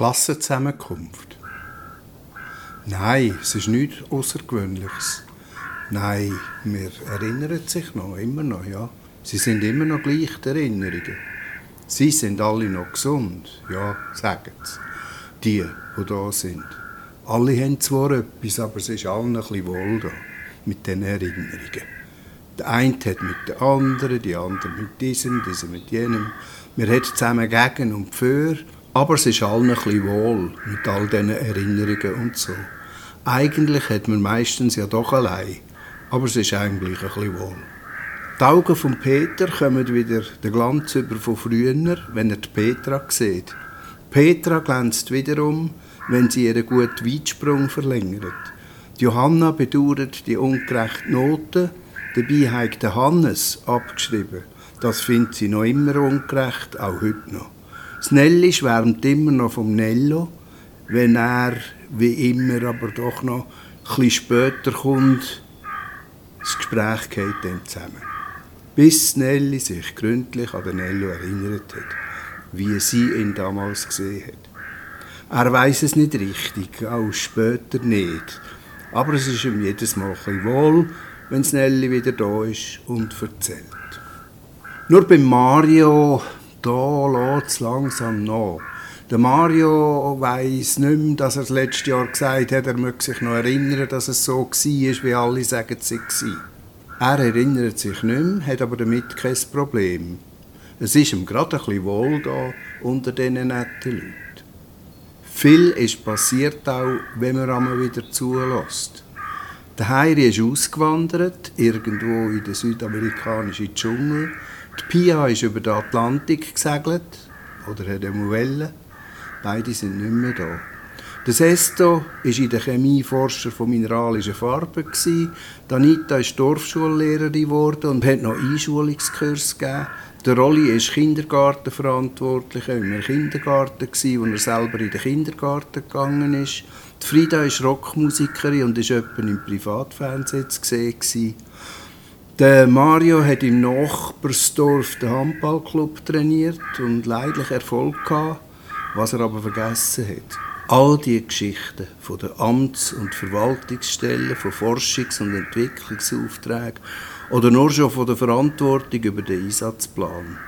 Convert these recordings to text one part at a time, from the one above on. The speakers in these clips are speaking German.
Klassenzusammenkunft. Nein, es ist nichts Außergewöhnliches. Nein, wir erinnern sich noch, immer noch, ja. Sie sind immer noch gleich die Erinnerungen. Sie sind alle noch gesund, ja, sagen sie. Die, die da sind. Alle haben zwar etwas, aber es ist allen ein wohl da, mit diesen Erinnerungen. Der eine hat mit der anderen, die andere mit diesem, dieser mit jenem. Wir haben zusammen gegen und für, aber es ist allen ein bisschen wohl mit all diesen Erinnerungen und so. Eigentlich hat man meistens ja doch allein, aber es ist eigentlich ein bisschen wohl. Die Augen von Peter kommen wieder den Glanz über von früher, wenn er die Petra sieht. Petra glänzt wiederum, wenn sie ihren guten Weitsprung verlängert. Johanna bedauert die ungerechte Note, dabei hat Hannes abgeschrieben. Das findet sie noch immer ungerecht, auch heute noch. Das Nelly schwärmt immer noch vom Nello, wenn er, wie immer, aber doch noch bisschen später kommt, das Gespräch geht dann zusammen. Bis Nelly sich gründlich an den Nello erinnert hat, wie sie ihn damals gesehen hat. Er weiß es nicht richtig, auch später nicht. Aber es ist ihm jedes Mal ein wohl, wenn Nelly wieder da ist und erzählt. Nur bei Mario, da lässt es langsam nach. Der Mario weiß nicht mehr, dass er das letzte Jahr gesagt hat, er möge sich noch erinnern, dass es so war, wie alle sagen, es war. Er erinnert sich nicht mehr, hat aber damit kein Problem. Es ist ihm gerade ein bisschen wohl da unter diesen netten Leuten. Viel ist passiert auch, wenn man einmal wieder zulässt. Der Heiri ist ausgewandert, irgendwo in den südamerikanischen Dschungel. Die Pia ist über den Atlantik gesegelt, oder hat Welle. Beide sind nicht mehr da. Der Sesto war in der Chemieforscher von mineralischen Farben. Danita ist Dorfschullehrerin geworden und hat noch Einschulungskurs gegeben. Der Rolli ist Kindergartenverantwortlicher im Kindergarten, wo er selber in den Kindergarten gegangen ist. Die Frida ist Rockmusikerin und ist etwa im Privatfernsehen zu. Der Mario hat im Nachbarsdorf den Handballclub trainiert und leidlich Erfolg gehabt, was er aber vergessen hat. All die Geschichten von den Amts- und Verwaltungsstellen, von Forschungs- und Entwicklungsaufträgen oder nur schon von der Verantwortung über den Einsatzplan.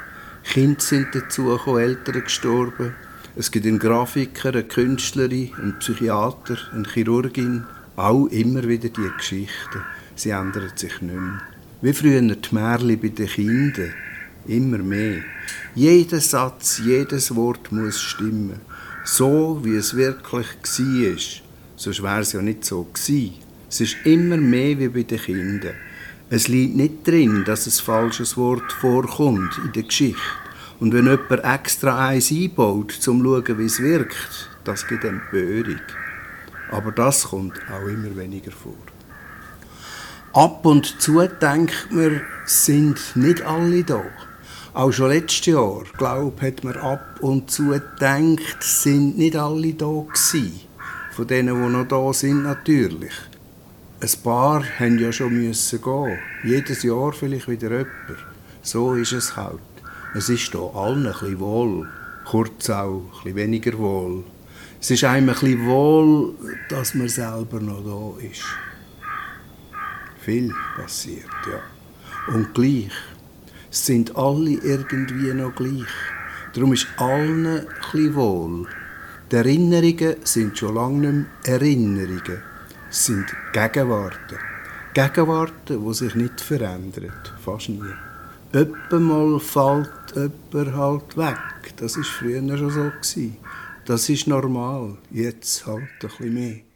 Kinder sind dazugekommen, Eltern gestorben. Es gibt einen Grafiker, eine Künstlerin, einen Psychiater, eine Chirurgin. Auch immer wieder die Geschichten. Sie ändern sich nicht mehr. Wie früher die Märchen bei den Kindern. Immer mehr. Jeder Satz, jedes Wort muss stimmen so, wie es wirklich war. Sonst wäre es ja nicht so gewesen. Es ist immer mehr wie bei den Kindern. Es liegt nicht drin, dass ein falsches Wort vorkommt in der Geschichte. Und wenn jemand extra eins einbaut, um zu schauen, wie es wirkt, das gibt Empörung. Aber das kommt auch immer weniger vor. Ab und zu denkt man, sind nicht alle da. Auch schon letztes Jahr, glaube hat man ab und zu gedacht, sind nicht alle da gewesen. Von denen, die noch da sind, natürlich. Ein paar haben ja schon müssen gehen. Jedes Jahr vielleicht wieder jemand. So ist es halt. Es ist hier allen ein wohl. Kurz auch ein bisschen weniger wohl. Es ist einem ein wohl, dass man selber noch da ist. Viel passiert, ja. Und gleich sind alle irgendwie noch gleich. Darum ist allen ein wohl. Die Erinnerungen sind schon lange nicht mehr Erinnerungen, es sind Gegenwarten. Gegenwarten, die sich nicht verändern, fast nie. Mal fällt jemand halt weg. Das war früher schon so. Das ist normal, jetzt halt ein bisschen mehr.